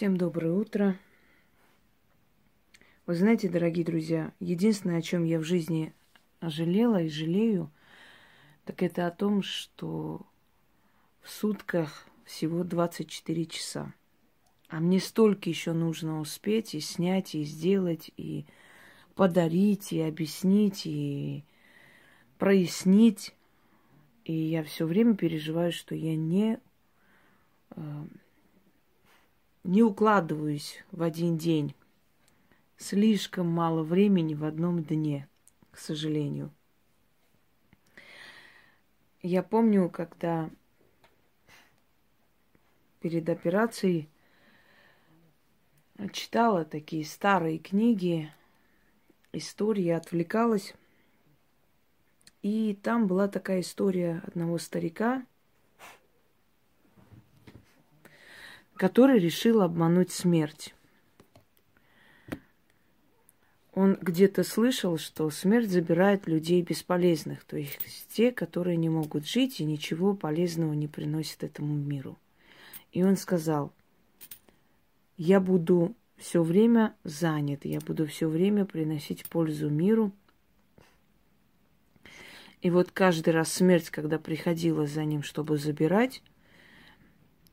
Всем доброе утро. Вы знаете, дорогие друзья, единственное, о чем я в жизни жалела и жалею, так это о том, что в сутках всего 24 часа. А мне столько еще нужно успеть и снять, и сделать, и подарить, и объяснить, и прояснить. И я все время переживаю, что я не, э, не укладываюсь в один день. Слишком мало времени в одном дне, к сожалению. Я помню, когда перед операцией читала такие старые книги, истории, отвлекалась. И там была такая история одного старика, который решил обмануть смерть. Он где-то слышал, что смерть забирает людей бесполезных, то есть те, которые не могут жить и ничего полезного не приносят этому миру. И он сказал, я буду все время занят, я буду все время приносить пользу миру. И вот каждый раз смерть, когда приходила за ним, чтобы забирать,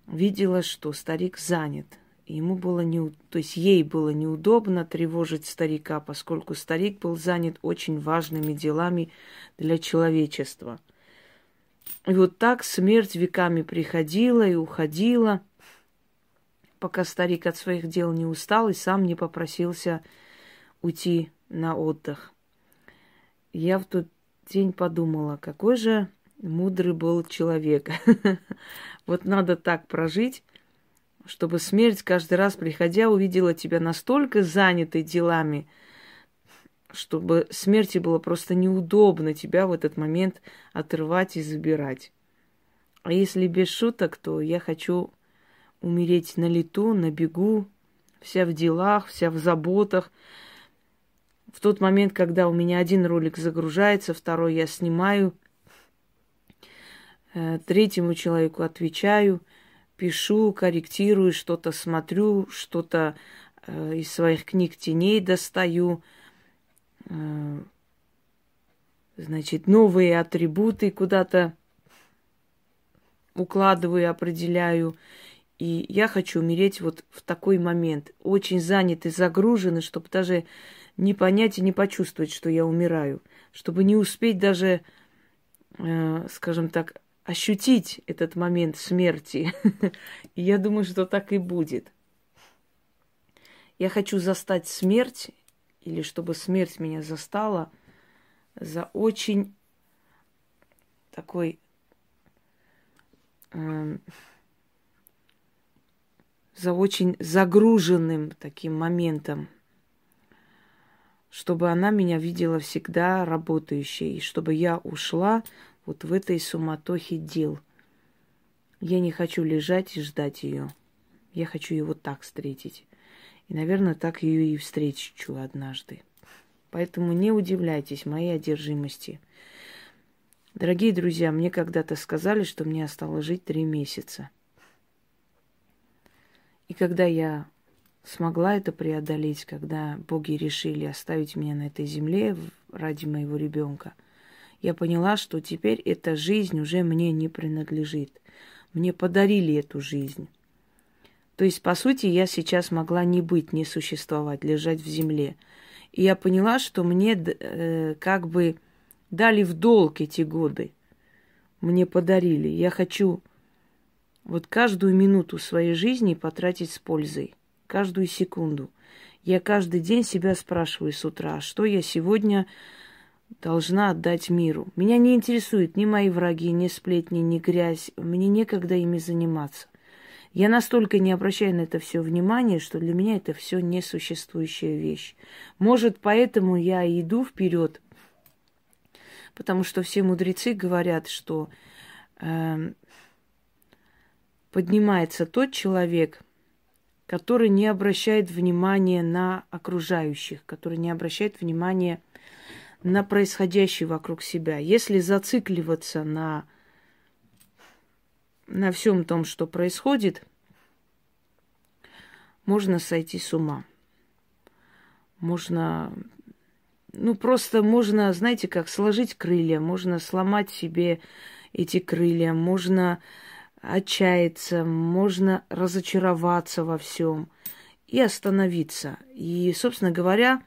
видела, что старик занят. Ему было не, то есть ей было неудобно тревожить старика, поскольку старик был занят очень важными делами для человечества. И вот так смерть веками приходила и уходила – пока старик от своих дел не устал и сам не попросился уйти на отдых. Я в тот день подумала, какой же мудрый был человек. Вот надо так прожить, чтобы смерть каждый раз, приходя, увидела тебя настолько занятой делами, чтобы смерти было просто неудобно тебя в этот момент отрывать и забирать. А если без шуток, то я хочу умереть на лету, на бегу, вся в делах, вся в заботах. В тот момент, когда у меня один ролик загружается, второй я снимаю, третьему человеку отвечаю, пишу, корректирую, что-то смотрю, что-то э, из своих книг теней достаю, э, значит, новые атрибуты куда-то укладываю, определяю. И я хочу умереть вот в такой момент, очень занятый, загруженный, чтобы даже не понять и не почувствовать, что я умираю, чтобы не успеть даже, э, скажем так, ощутить этот момент смерти. И я думаю, что так и будет. Я хочу застать смерть, или чтобы смерть меня застала, за очень такой... Э, за очень загруженным таким моментом, чтобы она меня видела всегда работающей, и чтобы я ушла вот в этой суматохе дел. Я не хочу лежать и ждать ее. Я хочу вот так встретить. И, наверное, так ее и встречу однажды. Поэтому не удивляйтесь моей одержимости. Дорогие друзья, мне когда-то сказали, что мне осталось жить три месяца – и когда я смогла это преодолеть, когда боги решили оставить меня на этой земле ради моего ребенка, я поняла, что теперь эта жизнь уже мне не принадлежит. Мне подарили эту жизнь. То есть, по сути, я сейчас могла не быть, не существовать, лежать в земле. И я поняла, что мне э, как бы дали в долг эти годы. Мне подарили. Я хочу вот каждую минуту своей жизни потратить с пользой, каждую секунду. Я каждый день себя спрашиваю с утра, что я сегодня должна отдать миру. Меня не интересуют ни мои враги, ни сплетни, ни грязь. Мне некогда ими заниматься. Я настолько не обращаю на это все внимания, что для меня это все несуществующая вещь. Может, поэтому я иду вперед, потому что все мудрецы говорят, что э, поднимается тот человек, который не обращает внимания на окружающих, который не обращает внимания происходящее вокруг себя. Если зацикливаться на, на всем том, что происходит, можно сойти с ума. Можно, ну просто можно, знаете, как сложить крылья, можно сломать себе эти крылья, можно отчаяться, можно разочароваться во всем и остановиться. И, собственно говоря,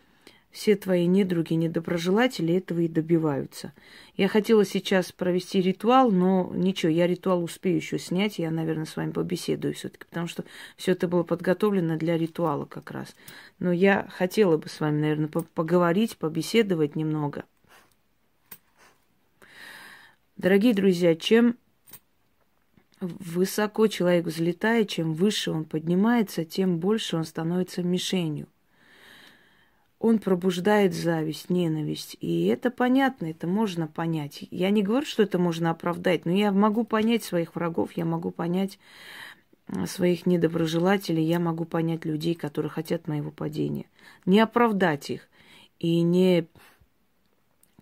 все твои недруги, недоброжелатели этого и добиваются. Я хотела сейчас провести ритуал, но ничего, я ритуал успею еще снять, я, наверное, с вами побеседую все-таки, потому что все это было подготовлено для ритуала как раз. Но я хотела бы с вами, наверное, поговорить, побеседовать немного. Дорогие друзья, чем высоко человек взлетает, чем выше он поднимается, тем больше он становится мишенью – он пробуждает зависть, ненависть. И это понятно, это можно понять. Я не говорю, что это можно оправдать, но я могу понять своих врагов, я могу понять своих недоброжелателей, я могу понять людей, которые хотят моего падения. Не оправдать их и не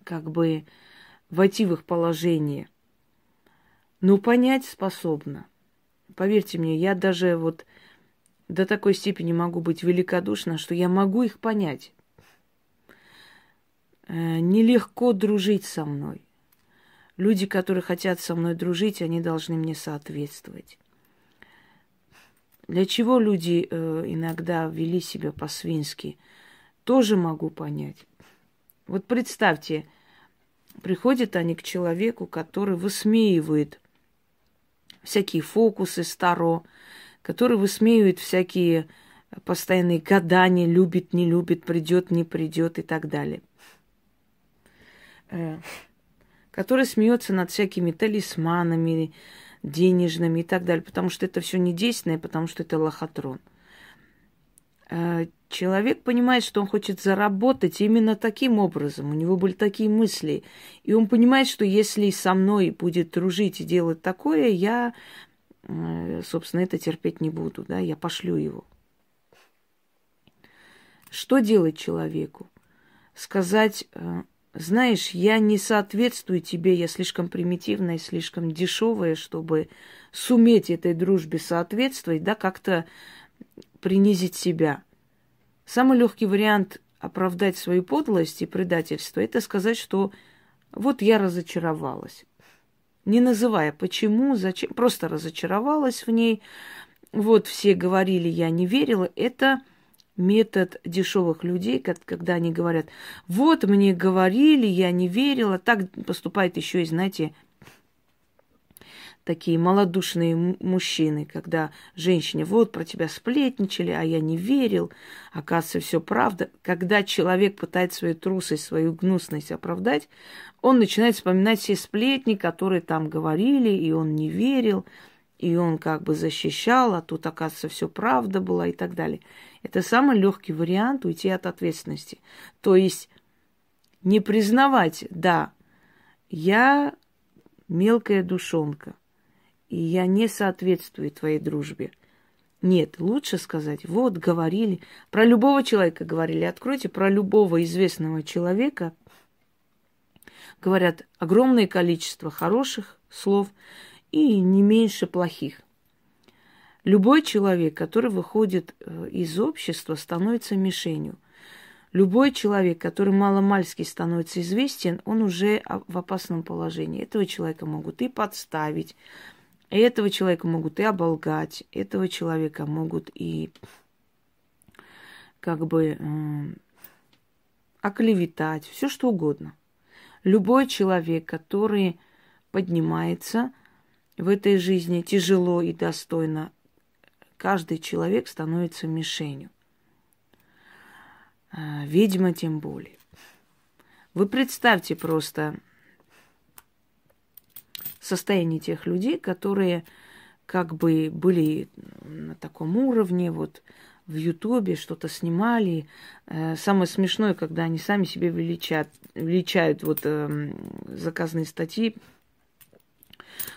как бы войти в их положение. Но понять способна. Поверьте мне, я даже вот до такой степени могу быть великодушна, что я могу их понять. Э, нелегко дружить со мной. Люди, которые хотят со мной дружить, они должны мне соответствовать. Для чего люди э, иногда вели себя по-свински, тоже могу понять. Вот представьте, приходят они к человеку, который высмеивает всякие фокусы старо, который высмеивает всякие постоянные гадания, любит, не любит, придет, не придет и так далее. Э, который смеется над всякими талисманами, денежными и так далее, потому что это все не действенное, потому что это лохотрон. Э, человек понимает, что он хочет заработать именно таким образом. У него были такие мысли. И он понимает, что если со мной будет дружить и делать такое, я, э, собственно, это терпеть не буду. Да? Я пошлю его. Что делать человеку? Сказать, знаешь, я не соответствую тебе, я слишком примитивная слишком дешевая, чтобы суметь этой дружбе соответствовать, да, как-то принизить себя. Самый легкий вариант оправдать свою подлость и предательство – это сказать, что вот я разочаровалась. Не называя почему, зачем, просто разочаровалась в ней. Вот все говорили, я не верила. Это метод дешевых людей, когда они говорят, вот мне говорили, я не верила. Так поступает еще и, знаете, такие малодушные мужчины, когда женщине, вот про тебя сплетничали, а я не верил, оказывается, все правда. Когда человек пытается свою трусость, свою гнусность оправдать, он начинает вспоминать все сплетни, которые там говорили, и он не верил, и он как бы защищал, а тут, оказывается, все правда была и так далее. Это самый легкий вариант уйти от ответственности. То есть не признавать, да, я мелкая душонка, и я не соответствую твоей дружбе. Нет, лучше сказать, вот, говорили, про любого человека говорили, откройте про любого известного человека, говорят огромное количество хороших слов и не меньше плохих. Любой человек, который выходит э, из общества, становится мишенью. Любой человек, который маломальски становится известен, он уже в опасном положении. Этого человека могут и подставить, этого человека могут и оболгать, этого человека могут и как бы э, оклеветать, все что угодно. Любой человек, который поднимается в этой жизни тяжело и достойно, каждый человек становится мишенью. А, ведьма тем более. Вы представьте просто состояние тех людей, которые как бы были на таком уровне, вот в Ютубе что-то снимали. Э, самое смешное, когда они сами себе величат, величают вот э, заказные статьи.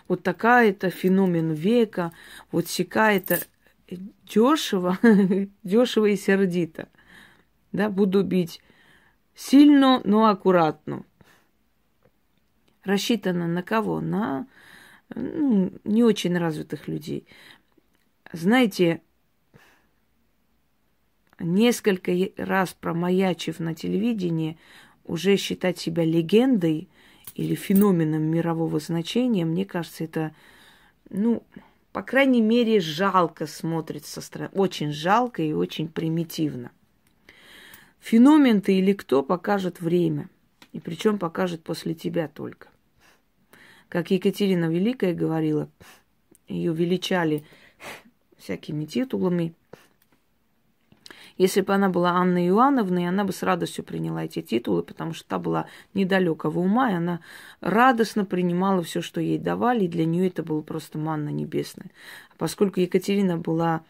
Вот такая-то феномен века, вот сякая-то дешево, дешево и сердито. Да, буду бить сильно, но аккуратно. Рассчитано на кого? На ну, не очень развитых людей. Знаете, несколько раз промаячив на телевидении, уже считать себя легендой или феноменом мирового значения, мне кажется, это, ну, по крайней мере, жалко смотрится. Очень жалко и очень примитивно. Феномен ты или кто покажет время. И причем покажет после тебя только. Как Екатерина Великая говорила, ее величали всякими титулами. Если бы она была Анной Иоанновной, она бы с радостью приняла эти титулы, потому что та была недалекого ума, и она радостно принимала все, что ей давали, и для нее это было просто манна небесная. А поскольку Екатерина была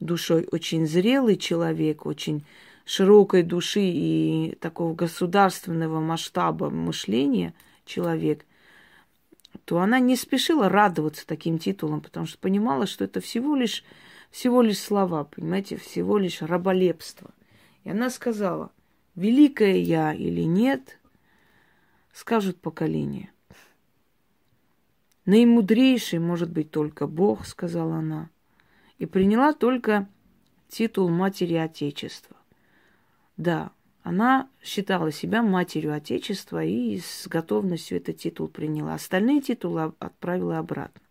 душой очень зрелый человек, очень широкой души и такого государственного масштаба мышления человек, то она не спешила радоваться таким титулам, потому что понимала, что это всего лишь, всего лишь слова, понимаете, всего лишь раболепство. И она сказала, великая я или нет, скажут поколение. Наимудрейший может быть только Бог, сказала она, и приняла только титул матери Отечества. Да, она считала себя матерью Отечества и с готовностью этот титул приняла. Остальные титулы отправила обратно.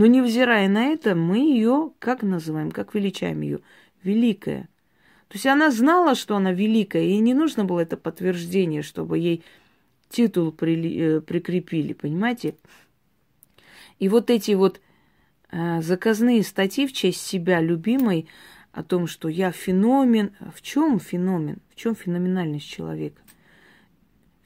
Но невзирая на это, мы ее как называем, как величаем ее? Великая. То есть она знала, что она великая, ей не нужно было это подтверждение, чтобы ей титул при, э, прикрепили, понимаете? И вот эти вот э, заказные статьи в честь себя любимой, о том, что я феномен. В чем феномен? В чем феноменальность человека?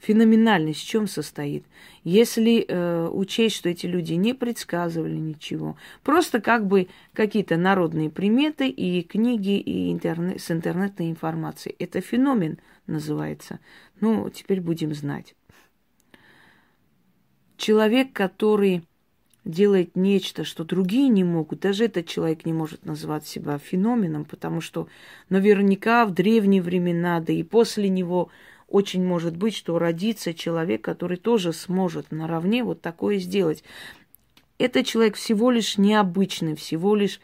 Феноменальность в чем состоит? Если э, учесть, что эти люди не предсказывали ничего, просто как бы какие-то народные приметы и книги и интернет, с интернетной информацией. Это феномен называется. Ну, теперь будем знать. Человек, который делает нечто, что другие не могут, даже этот человек не может называть себя феноменом, потому что наверняка в древние времена, да и после него очень может быть, что родится человек, который тоже сможет наравне вот такое сделать. Этот человек всего лишь необычный, всего лишь,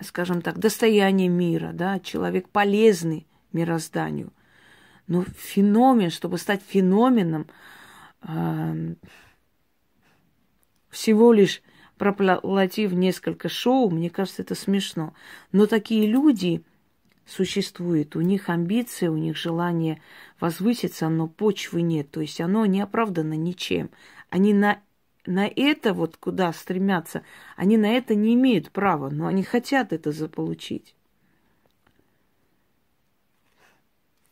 скажем так, достояние мира, да, человек полезный мирозданию. Но феномен, чтобы стать феноменом, э- всего лишь проплатив несколько шоу, мне кажется, это смешно. Но такие люди существуют, у них амбиции, у них желание возвыситься, но почвы нет, то есть оно не оправдано ничем. Они на, на это вот куда стремятся, они на это не имеют права, но они хотят это заполучить.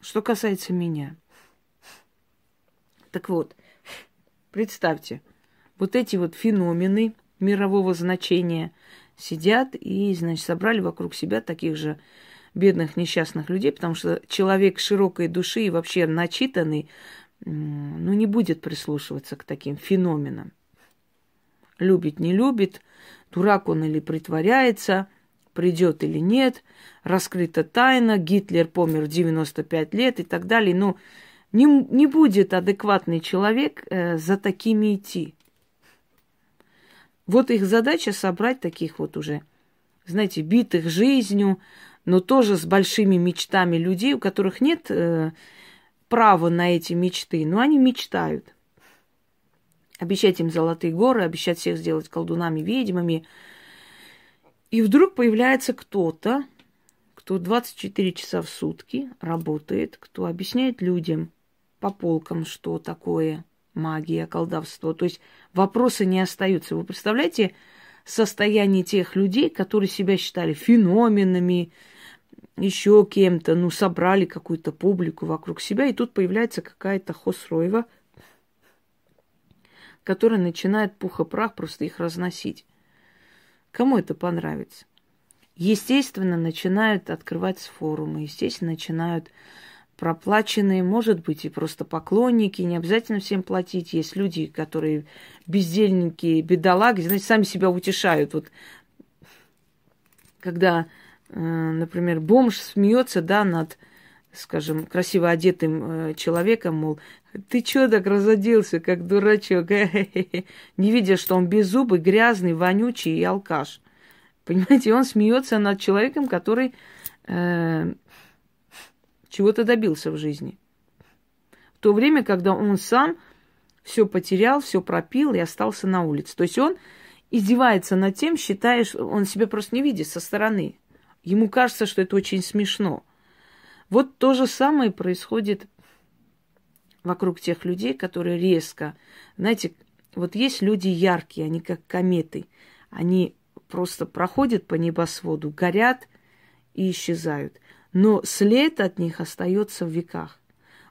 Что касается меня. Так вот, представьте, вот эти вот феномены мирового значения сидят и, значит, собрали вокруг себя таких же бедных несчастных людей, потому что человек широкой души и вообще начитанный, ну, не будет прислушиваться к таким феноменам. Любит, не любит, дурак он или притворяется, придет или нет, раскрыта тайна, Гитлер помер в 95 лет и так далее. Но не, не будет адекватный человек э, за такими идти. Вот их задача собрать таких вот уже, знаете, битых жизнью, но тоже с большими мечтами людей, у которых нет э, права на эти мечты, но они мечтают. Обещать им золотые горы, обещать всех сделать колдунами, ведьмами. И вдруг появляется кто-то, кто 24 часа в сутки работает, кто объясняет людям по полкам, что такое магия, колдовство. То есть вопросы не остаются. Вы представляете состояние тех людей, которые себя считали феноменами, еще кем-то, ну, собрали какую-то публику вокруг себя, и тут появляется какая-то Хосроева, которая начинает пух-прах просто их разносить. Кому это понравится? Естественно, начинают открывать форумы, естественно, начинают проплаченные, может быть, и просто поклонники, не обязательно всем платить. Есть люди, которые бездельники, бедолаги, знаете, сами себя утешают. Вот когда, например, бомж смеется, да, над, скажем, красиво одетым э, человеком, мол, ты чё так разоделся, как дурачок, не видя, что он беззубый, грязный, вонючий и алкаш. Понимаете, он смеется над человеком, который э, чего-то добился в жизни. В то время, когда он сам все потерял, все пропил и остался на улице. То есть он издевается над тем, считаешь, он себя просто не видит со стороны. Ему кажется, что это очень смешно. Вот то же самое происходит вокруг тех людей, которые резко, знаете, вот есть люди яркие, они как кометы, они просто проходят по небосводу, горят и исчезают. Но след от них остается в веках.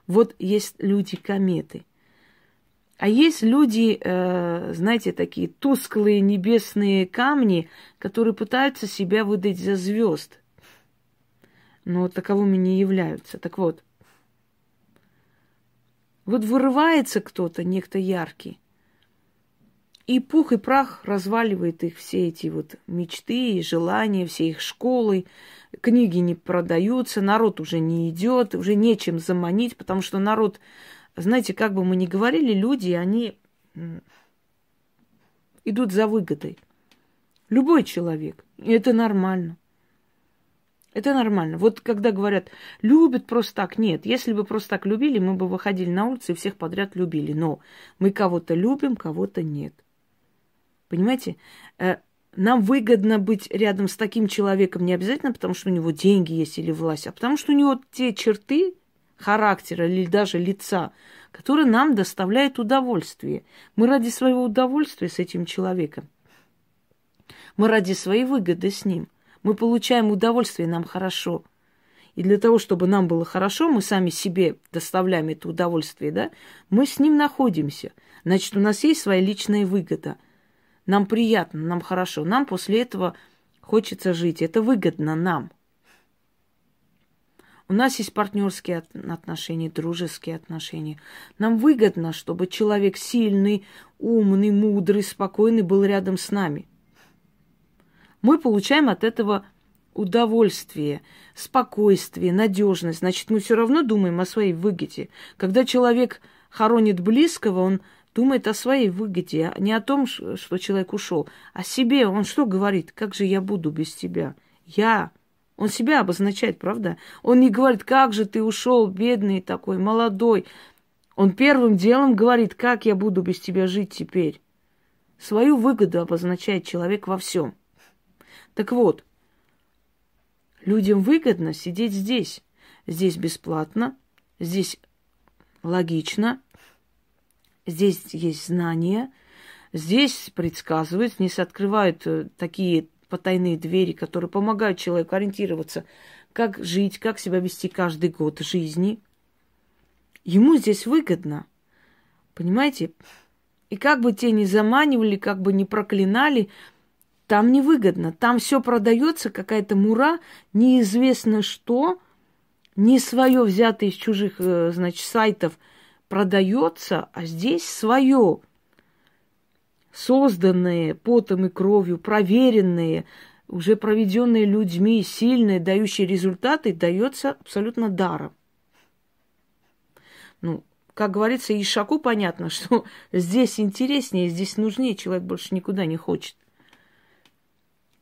Вот есть люди-кометы. А есть люди, э, знаете, такие тусклые небесные камни, которые пытаются себя выдать за звезд, но таковыми не являются. Так вот, вот вырывается кто-то, некто яркий, и пух и прах разваливает их все эти вот мечты и желания, все их школы, книги не продаются, народ уже не идет, уже нечем заманить, потому что народ знаете, как бы мы ни говорили, люди, они идут за выгодой. Любой человек. И это нормально. Это нормально. Вот когда говорят, любят просто так, нет. Если бы просто так любили, мы бы выходили на улицу и всех подряд любили. Но мы кого-то любим, кого-то нет. Понимаете? Э, нам выгодно быть рядом с таким человеком не обязательно, потому что у него деньги есть или власть, а потому что у него те черты, характера или даже лица, который нам доставляет удовольствие. Мы ради своего удовольствия с этим человеком. Мы ради своей выгоды с ним. Мы получаем удовольствие, нам хорошо. И для того, чтобы нам было хорошо, мы сами себе доставляем это удовольствие, да, мы с ним находимся. Значит, у нас есть своя личная выгода. Нам приятно, нам хорошо. Нам после этого хочется жить. Это выгодно нам – у нас есть партнерские отношения, дружеские отношения. Нам выгодно, чтобы человек сильный, умный, мудрый, спокойный был рядом с нами. Мы получаем от этого удовольствие, спокойствие, надежность. Значит, мы все равно думаем о своей выгоде. Когда человек хоронит близкого, он думает о своей выгоде, а не о том, что человек ушел. О себе он что говорит? Как же я буду без тебя? Я он себя обозначает, правда? Он не говорит, как же ты ушел, бедный такой, молодой. Он первым делом говорит, как я буду без тебя жить теперь. Свою выгоду обозначает человек во всем. Так вот, людям выгодно сидеть здесь. Здесь бесплатно, здесь логично, здесь есть знания, здесь предсказывают, здесь открывают э, такие потайные двери, которые помогают человеку ориентироваться, как жить, как себя вести каждый год жизни. Ему здесь выгодно. Понимаете? И как бы те ни заманивали, как бы ни проклинали, там невыгодно. Там все продается, какая-то мура, неизвестно что, не свое взятое из чужих, э, значит, сайтов продается, а здесь свое созданные потом и кровью, проверенные, уже проведенные людьми, сильные, дающие результаты, дается абсолютно даром. Ну, как говорится, Ишаку понятно, что здесь интереснее, здесь нужнее, человек больше никуда не хочет.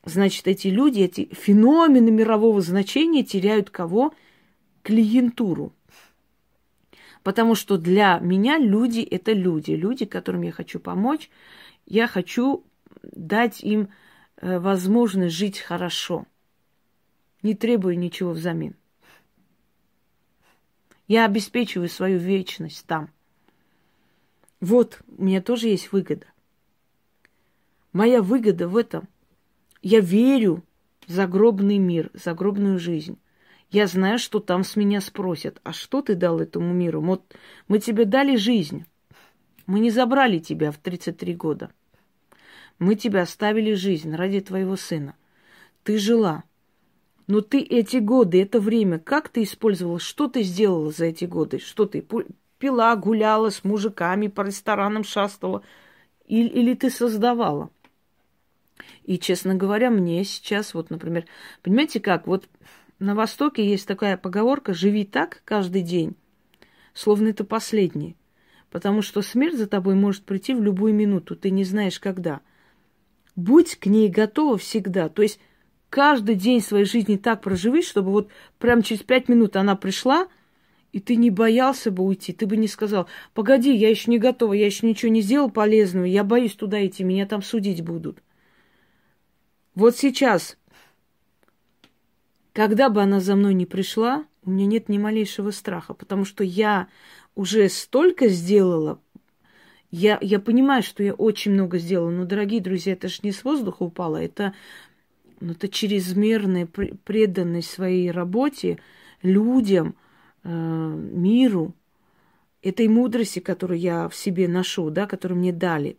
Значит, эти люди, эти феномены мирового значения теряют кого? Клиентуру. Потому что для меня люди – это люди, люди, которым я хочу помочь, я хочу дать им э, возможность жить хорошо. Не требую ничего взамен. Я обеспечиваю свою вечность там. Вот, у меня тоже есть выгода. Моя выгода в этом. Я верю в загробный мир, загробную жизнь. Я знаю, что там с меня спросят, а что ты дал этому миру? Вот мы тебе дали жизнь. Мы не забрали тебя в 33 года. Мы тебе оставили жизнь ради твоего сына. Ты жила. Но ты эти годы, это время, как ты использовала? Что ты сделала за эти годы? Что ты пила, гуляла с мужиками, по ресторанам шастала? Или, или ты создавала? И, честно говоря, мне сейчас, вот, например, понимаете как, вот на Востоке есть такая поговорка «живи так каждый день», словно это последнее. Потому что смерть за тобой может прийти в любую минуту, ты не знаешь когда – будь к ней готова всегда. То есть каждый день своей жизни так проживи, чтобы вот прям через пять минут она пришла, и ты не боялся бы уйти, ты бы не сказал, погоди, я еще не готова, я еще ничего не сделал полезного, я боюсь туда идти, меня там судить будут. Вот сейчас, когда бы она за мной не пришла, у меня нет ни малейшего страха, потому что я уже столько сделала, я, я понимаю, что я очень много сделала, но, дорогие друзья, это же не с воздуха упало, это, ну, это чрезмерная преданность своей работе, людям, э, миру, этой мудрости, которую я в себе ношу, да, которую мне дали.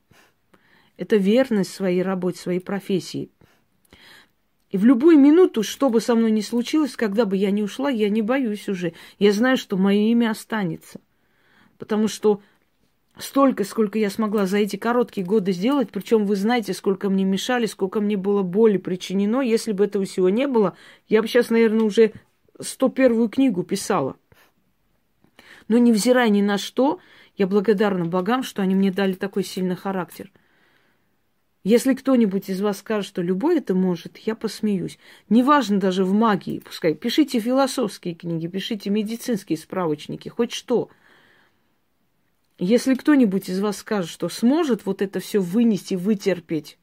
Это верность своей работе, своей профессии. И в любую минуту, что бы со мной ни случилось, когда бы я не ушла, я не боюсь уже. Я знаю, что мое имя останется. Потому что столько, сколько я смогла за эти короткие годы сделать, причем вы знаете, сколько мне мешали, сколько мне было боли причинено. Если бы этого всего не было, я бы сейчас, наверное, уже 101 книгу писала. Но невзирая ни на что, я благодарна богам, что они мне дали такой сильный характер. Если кто-нибудь из вас скажет, что любой это может, я посмеюсь. Неважно даже в магии, пускай. Пишите философские книги, пишите медицинские справочники, хоть что – если кто-нибудь из вас скажет, что сможет вот это все вынести, вытерпеть,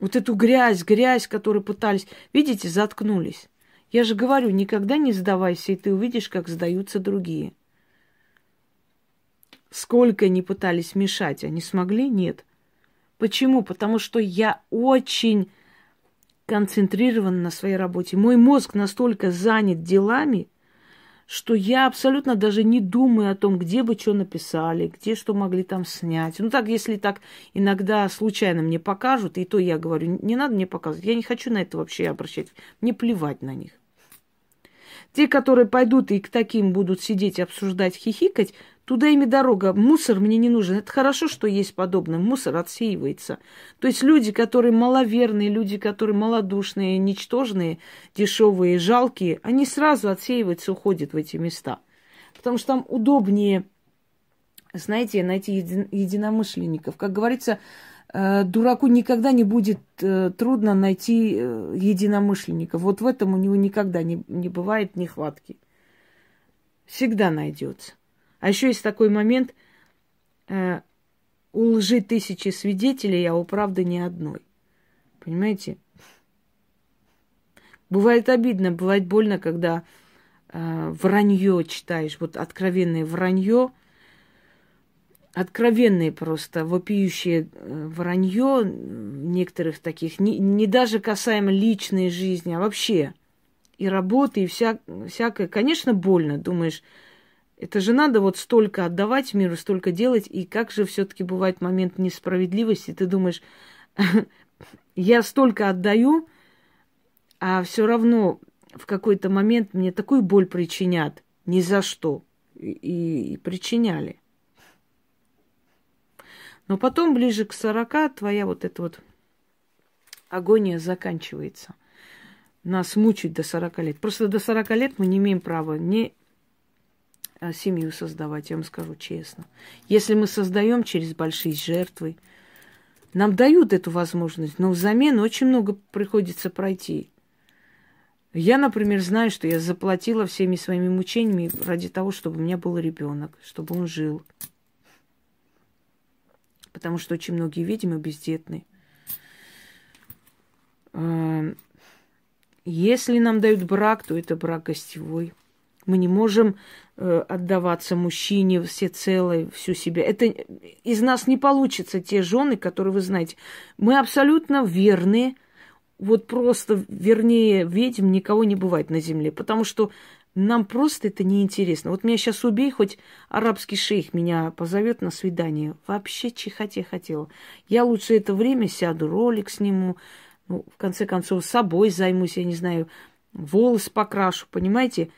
вот эту грязь, грязь, которую пытались, видите, заткнулись. Я же говорю, никогда не сдавайся, и ты увидишь, как сдаются другие. Сколько они пытались мешать, они смогли? Нет. Почему? Потому что я очень концентрирован на своей работе. Мой мозг настолько занят делами, что я абсолютно даже не думаю о том, где бы что написали, где что могли там снять. Ну так, если так иногда случайно мне покажут, и то я говорю, не надо мне показывать, я не хочу на это вообще обращать, мне плевать на них. Те, которые пойдут и к таким будут сидеть, обсуждать, хихикать, Туда ими дорога. Мусор мне не нужен. Это хорошо, что есть подобное. Мусор отсеивается. То есть люди, которые маловерные, люди, которые малодушные, ничтожные, дешевые, жалкие, они сразу отсеиваются, уходят в эти места. Потому что там удобнее, знаете, найти еди- единомышленников. Как говорится, э, дураку никогда не будет э, трудно найти э, единомышленников. Вот в этом у него никогда не, не бывает нехватки. Всегда найдется. А еще есть такой момент, э, у лжи тысячи свидетелей, а у правды ни одной. Понимаете? Бывает обидно, бывает больно, когда э, вранье читаешь, вот откровенное вранье, откровенное просто, вопиющее э, вранье некоторых таких, не, не даже касаемо личной жизни, а вообще и работы, и вся, всякое. Конечно, больно, думаешь, это же надо вот столько отдавать миру, столько делать, и как же все-таки бывает момент несправедливости, ты думаешь, я столько отдаю, а все равно в какой-то момент мне такую боль причинят ни за что. И, и причиняли. Но потом, ближе к сорока, твоя вот эта вот агония заканчивается. Нас мучают до сорока лет. Просто до сорока лет мы не имеем права не семью создавать, я вам скажу честно. Если мы создаем через большие жертвы, нам дают эту возможность, но взамен очень много приходится пройти. Я, например, знаю, что я заплатила всеми своими мучениями ради того, чтобы у меня был ребенок, чтобы он жил. Потому что очень многие ведьмы бездетны. Эм, если нам дают брак, то это брак гостевой. Мы не можем э, отдаваться мужчине все целое, всю себя. Это из нас не получится те жены, которые вы знаете. Мы абсолютно верны. Вот просто вернее ведьм никого не бывает на земле, потому что нам просто это неинтересно. Вот меня сейчас убей, хоть арабский шейх меня позовет на свидание. Вообще чихать я хотела. Я лучше это время сяду, ролик сниму, ну, в конце концов, собой займусь, я не знаю, волос покрашу, понимаете?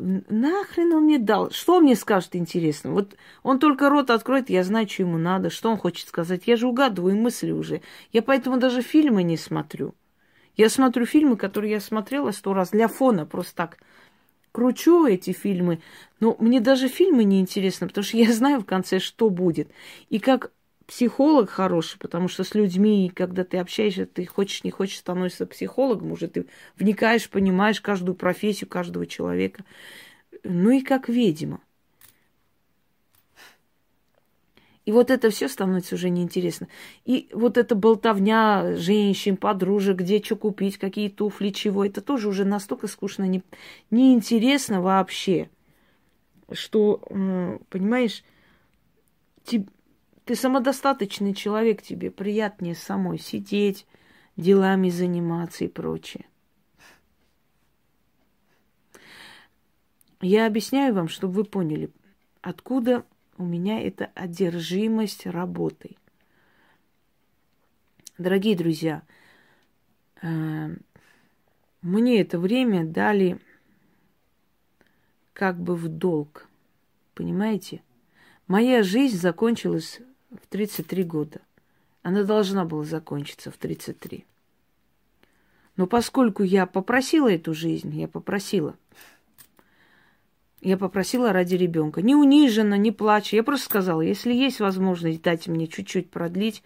Нахрен он мне дал? Что он мне скажет интересно? Вот он только рот откроет, я знаю, что ему надо, что он хочет сказать. Я же угадываю мысли уже. Я поэтому даже фильмы не смотрю. Я смотрю фильмы, которые я смотрела сто раз для фона, просто так. Кручу эти фильмы. Но мне даже фильмы не интересны, потому что я знаю в конце, что будет. И как психолог хороший, потому что с людьми, когда ты общаешься, ты хочешь, не хочешь, становишься психологом, уже ты вникаешь, понимаешь каждую профессию каждого человека. Ну и как ведьма. И вот это все становится уже неинтересно. И вот эта болтовня женщин, подружек, где что купить, какие туфли, чего, это тоже уже настолько скучно, не, неинтересно вообще, что, понимаешь, ты, ты самодостаточный человек, тебе приятнее самой сидеть, делами заниматься и прочее. Я объясняю вам, чтобы вы поняли, откуда у меня эта одержимость работой. Дорогие друзья, э, мне это время дали как бы в долг. Понимаете? Моя жизнь закончилась в 33 года. Она должна была закончиться в 33. Но поскольку я попросила эту жизнь, я попросила – я попросила ради ребенка. Не унижена, не плача. Я просто сказала, если есть возможность дать мне чуть-чуть продлить,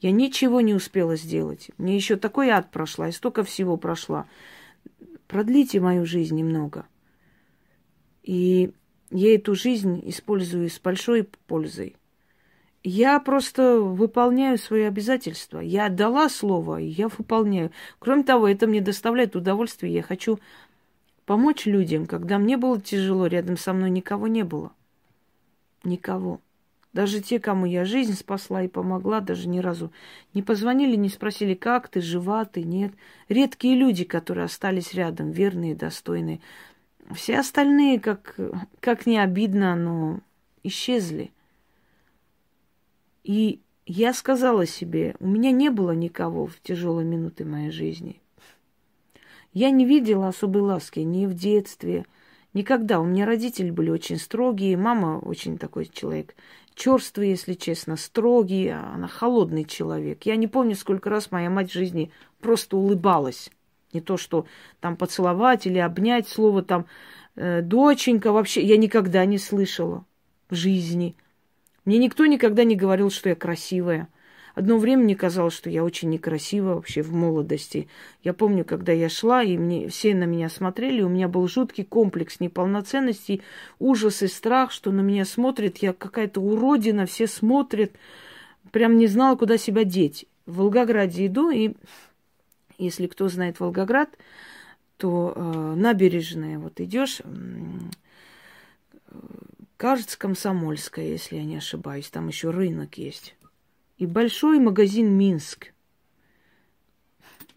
я ничего не успела сделать. Мне еще такой ад прошла, и столько всего прошла. Продлите мою жизнь немного. И я эту жизнь использую с большой пользой. Я просто выполняю свои обязательства. Я отдала слово, и я выполняю. Кроме того, это мне доставляет удовольствие. Я хочу помочь людям, когда мне было тяжело, рядом со мной никого не было. Никого. Даже те, кому я жизнь спасла и помогла, даже ни разу не позвонили, не спросили, как ты, жива ты, нет. Редкие люди, которые остались рядом, верные, достойные. Все остальные, как, как не обидно, но исчезли. И я сказала себе, у меня не было никого в тяжелые минуты моей жизни. Я не видела особой ласки ни в детстве, никогда. У меня родители были очень строгие, мама очень такой человек черствый, если честно, строгий, а она холодный человек. Я не помню, сколько раз моя мать в жизни просто улыбалась. Не то, что там поцеловать или обнять, слово там э, доченька вообще я никогда не слышала в жизни. Мне никто никогда не говорил, что я красивая. Одно время мне казалось, что я очень некрасива вообще в молодости. Я помню, когда я шла, и мне, все на меня смотрели, у меня был жуткий комплекс неполноценности, ужас и страх, что на меня смотрят, я какая-то уродина, все смотрят. Прям не знала, куда себя деть. В Волгограде иду, и если кто знает Волгоград, то э, набережная, вот идешь, э, кажется, Комсомольская, если я не ошибаюсь, там еще рынок есть и большой магазин Минск.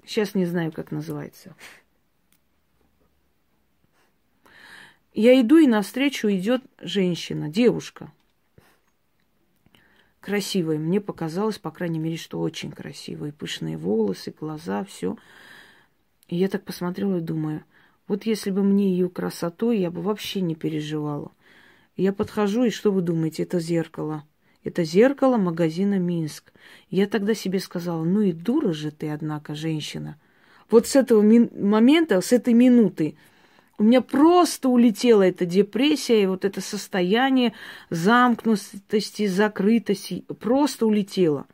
Сейчас не знаю, как называется. Я иду, и навстречу идет женщина, девушка. Красивая. Мне показалось, по крайней мере, что очень красивая. Пышные волосы, глаза, все. И я так посмотрела и думаю, вот если бы мне ее красотой, я бы вообще не переживала. Я подхожу, и что вы думаете, это зеркало – это зеркало магазина Минск. Я тогда себе сказала, ну и дура же ты, однако, женщина. Вот с этого момента, с этой минуты, у меня просто улетела эта депрессия и вот это состояние замкнутости, закрытости. Просто улетела.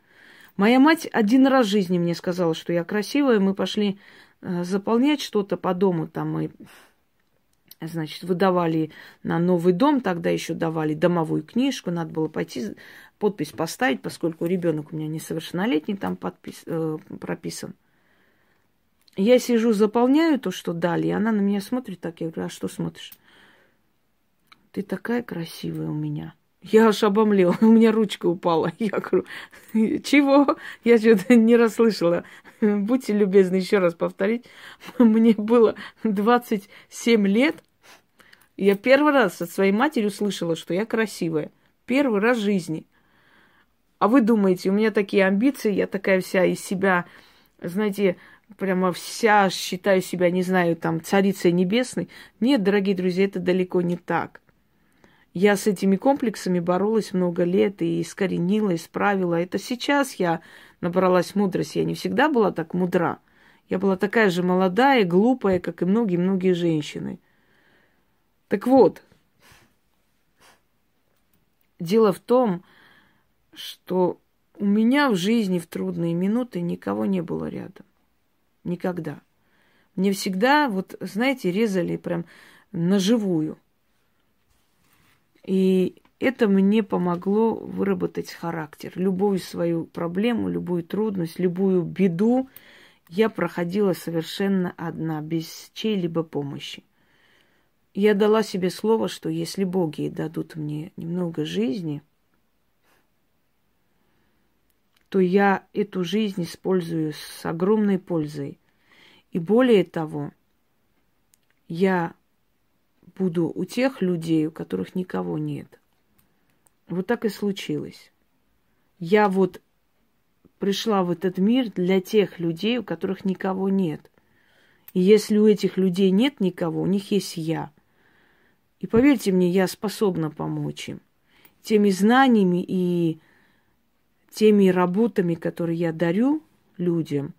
Моя мать один раз в жизни мне сказала, что я красивая. Мы пошли э, заполнять что-то по дому. Там мы значит, выдавали на новый дом, тогда еще давали домовую книжку, надо было пойти подпись поставить, поскольку ребенок у меня несовершеннолетний, там подпис, э, прописан. Я сижу, заполняю то, что дали, и она на меня смотрит так, я говорю, а что смотришь? Ты такая красивая у меня. Я аж обомлела, у меня ручка упала. Я говорю, чего? Я что-то не расслышала. Будьте любезны еще раз повторить. Мне было 27 лет, я первый раз от своей матери услышала, что я красивая. Первый раз в жизни. А вы думаете, у меня такие амбиции, я такая вся из себя, знаете, прямо вся считаю себя, не знаю, там, царицей небесной. Нет, дорогие друзья, это далеко не так. Я с этими комплексами боролась много лет и искоренила, исправила. Это сейчас я набралась мудрости. Я не всегда была так мудра. Я была такая же молодая, глупая, как и многие-многие женщины. Так вот, дело в том, что У меня в жизни в трудные минуты никого не было рядом. Никогда. Мне всегда, вот, знаете, резали прям наживую. И это мне помогло выработать характер. Любую свою проблему, любую трудность, любую беду я проходила совершенно одна, без чьей-либо помощи. Я дала себе слово, что если боги дадут мне немного жизни, то я эту жизнь использую с огромной пользой. И более того, я буду у тех людей, у которых никого нет. Вот так и случилось. Я вот пришла в этот мир для тех людей, у которых никого нет. И если у этих людей нет никого, у них есть я. И поверьте мне, я способна помочь им. Теми знаниями и теми работами, которые я дарю людям,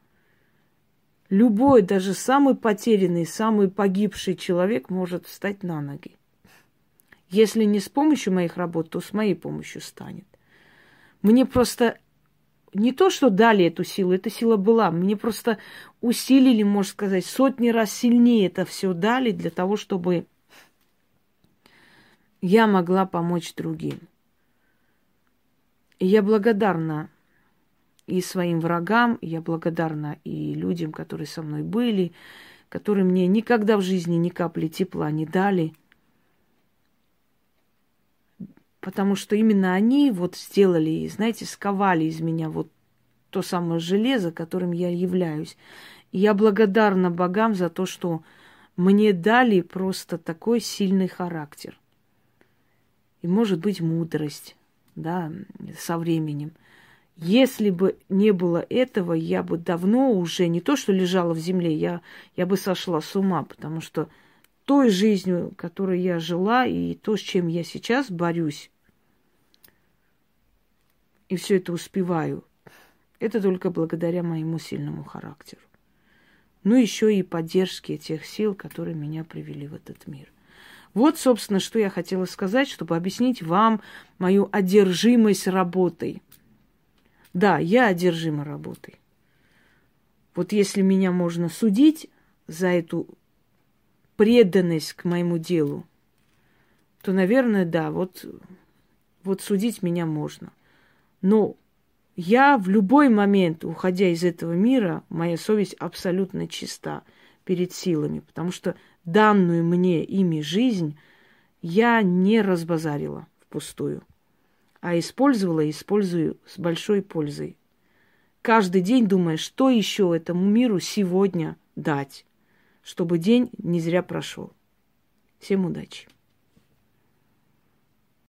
любой, даже самый потерянный, самый погибший человек может встать на ноги. Если не с помощью моих работ, то с моей помощью станет. Мне просто не то, что дали эту силу, эта сила была, мне просто усилили, можно сказать, сотни раз сильнее это все дали для того, чтобы я могла помочь другим. И я благодарна и своим врагам, я благодарна и людям, которые со мной были, которые мне никогда в жизни ни капли тепла не дали. Потому что именно они вот сделали, знаете, сковали из меня вот то самое железо, которым я являюсь. И я благодарна богам за то, что мне дали просто такой сильный характер. И может быть мудрость, да, со временем – если бы не было этого, я бы давно уже не то, что лежала в земле, я, я бы сошла с ума, потому что той жизнью, которой я жила, и то, с чем я сейчас борюсь, и все это успеваю, это только благодаря моему сильному характеру. Ну, еще и поддержке тех сил, которые меня привели в этот мир. Вот, собственно, что я хотела сказать, чтобы объяснить вам мою одержимость работой – да, я одержима работой. Вот если меня можно судить за эту преданность к моему делу, то, наверное, да, вот, вот судить меня можно. Но я в любой момент, уходя из этого мира, моя совесть абсолютно чиста перед силами, потому что данную мне ими жизнь я не разбазарила впустую а использовала и использую с большой пользой. Каждый день думая, что еще этому миру сегодня дать, чтобы день не зря прошел. Всем удачи!